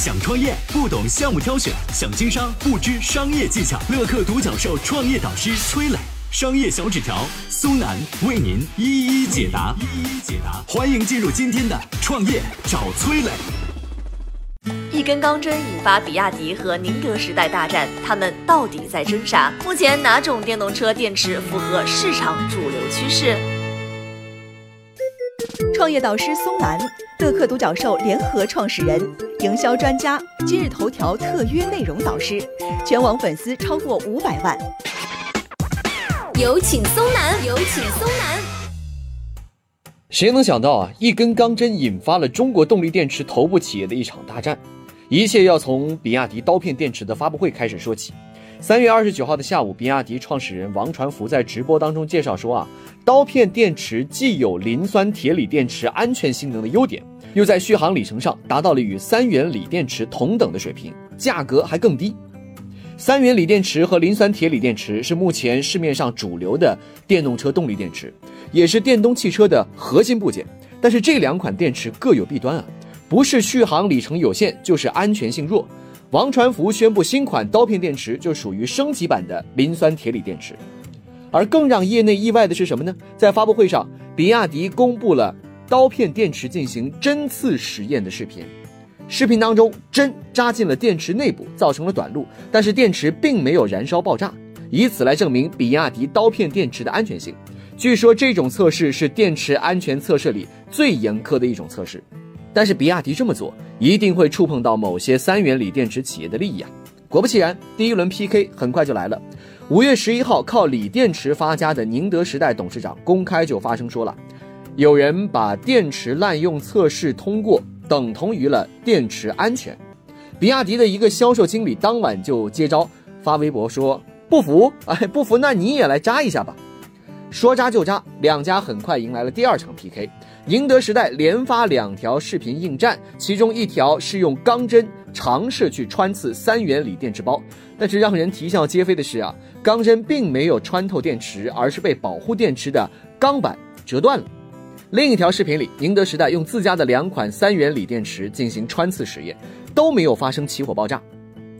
想创业不懂项目挑选，想经商不知商业技巧。乐客独角兽创业导师崔磊，商业小纸条苏南为您一一解答。一一解答，欢迎进入今天的创业找崔磊。一根钢针引发比亚迪和宁德时代大战，他们到底在争啥？目前哪种电动车电池符合市场主流趋势？创业导师松南，乐客独角兽联合创始人，营销专家，今日头条特约内容导师，全网粉丝超过五百万。有请松楠，有请松楠。谁能想到啊，一根钢针引发了中国动力电池头部企业的一场大战？一切要从比亚迪刀片电池的发布会开始说起。三月二十九号的下午，比亚迪创始人王传福在直播当中介绍说啊，刀片电池既有磷酸铁锂电池安全性能的优点，又在续航里程上达到了与三元锂电池同等的水平，价格还更低。三元锂电池和磷酸铁锂电池是目前市面上主流的电动车动力电池，也是电动汽车的核心部件。但是这两款电池各有弊端啊，不是续航里程有限，就是安全性弱。王传福宣布，新款刀片电池就属于升级版的磷酸铁锂电池。而更让业内意外的是什么呢？在发布会上，比亚迪公布了刀片电池进行针刺实验的视频。视频当中，针扎进了电池内部，造成了短路，但是电池并没有燃烧爆炸，以此来证明比亚迪刀片电池的安全性。据说这种测试是电池安全测试里最严苛的一种测试。但是比亚迪这么做一定会触碰到某些三元锂电池企业的利益啊！果不其然，第一轮 PK 很快就来了。五月十一号，靠锂电池发家的宁德时代董事长公开就发声说了，有人把电池滥用测试通过等同于了电池安全。比亚迪的一个销售经理当晚就接招发微博说：“不服，哎，不服，那你也来扎一下吧。”说扎就扎，两家很快迎来了第二场 PK。宁德时代连发两条视频应战，其中一条是用钢针尝试去穿刺三元锂电池包，但是让人啼笑皆非的是啊，钢针并没有穿透电池，而是被保护电池的钢板折断了。另一条视频里，宁德时代用自家的两款三元锂电池进行穿刺实验，都没有发生起火爆炸，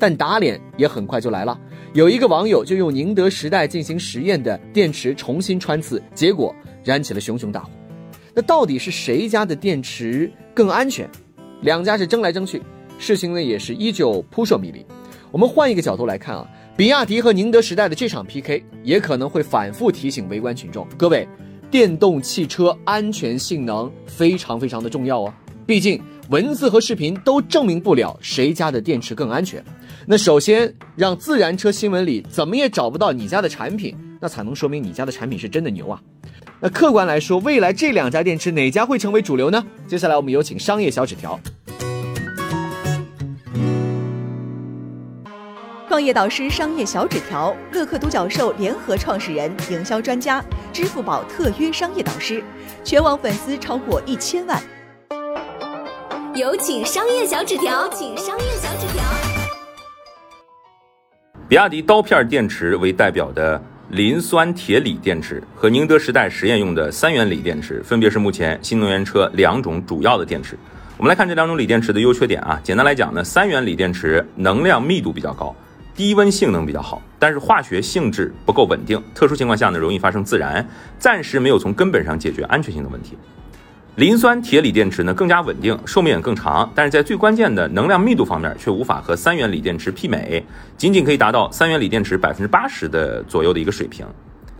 但打脸也很快就来了。有一个网友就用宁德时代进行实验的电池重新穿刺，结果燃起了熊熊大火。那到底是谁家的电池更安全？两家是争来争去，事情呢也是依旧扑朔迷离。我们换一个角度来看啊，比亚迪和宁德时代的这场 PK 也可能会反复提醒围观群众：各位，电动汽车安全性能非常非常的重要哦。毕竟文字和视频都证明不了谁家的电池更安全。那首先让自然车新闻里怎么也找不到你家的产品，那才能说明你家的产品是真的牛啊。那客观来说，未来这两家电池哪家会成为主流呢？接下来我们有请商业小纸条。创业导师商业小纸条，乐客独角兽联合创始人，营销专家，支付宝特约商业导师，全网粉丝超过一千万。有请商业小纸条，请商业小纸条。比亚迪刀片电池为代表的。磷酸铁锂电池和宁德时代实验用的三元锂电池，分别是目前新能源车两种主要的电池。我们来看这两种锂电池的优缺点啊。简单来讲呢，三元锂电池能量密度比较高，低温性能比较好，但是化学性质不够稳定，特殊情况下呢，容易发生自燃，暂时没有从根本上解决安全性的问题。磷酸铁锂电池呢更加稳定，寿命也更长，但是在最关键的能量密度方面却无法和三元锂电池媲美，仅仅可以达到三元锂电池百分之八十的左右的一个水平。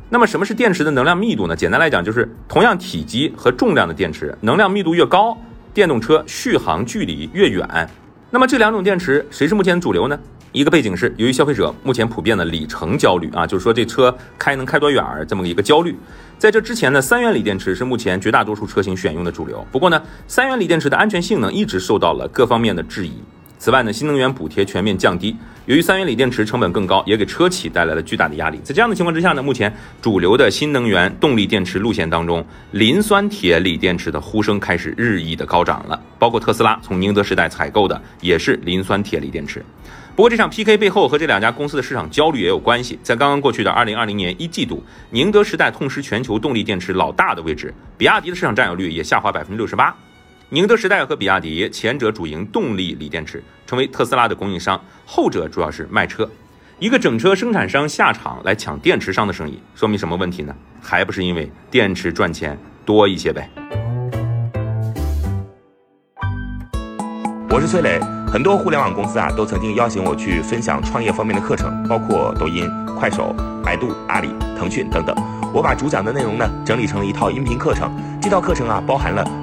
那么什么是电池的能量密度呢？简单来讲就是同样体积和重量的电池，能量密度越高，电动车续航距离越远。那么这两种电池谁是目前主流呢？一个背景是，由于消费者目前普遍的里程焦虑啊，就是说这车开能开多远儿这么一个焦虑。在这之前呢，三元锂电池是目前绝大多数车型选用的主流。不过呢，三元锂电池的安全性能一直受到了各方面的质疑。此外呢，新能源补贴全面降低，由于三元锂电池成本更高，也给车企带来了巨大的压力。在这样的情况之下呢，目前主流的新能源动力电池路线当中，磷酸铁锂电池的呼声开始日益的高涨了。包括特斯拉从宁德时代采购的也是磷酸铁锂电池。不过这场 PK 背后和这两家公司的市场焦虑也有关系。在刚刚过去的2020年一季度，宁德时代痛失全球动力电池老大的位置，比亚迪的市场占有率也下滑百分之六十八。宁德时代和比亚迪，前者主营动力锂电池，成为特斯拉的供应商；后者主要是卖车。一个整车生产商下场来抢电池商的生意，说明什么问题呢？还不是因为电池赚钱多一些呗。我是崔磊，很多互联网公司啊都曾经邀请我去分享创业方面的课程，包括抖音、快手、百度、阿里、腾讯等等。我把主讲的内容呢整理成了一套音频课程，这套课程啊包含了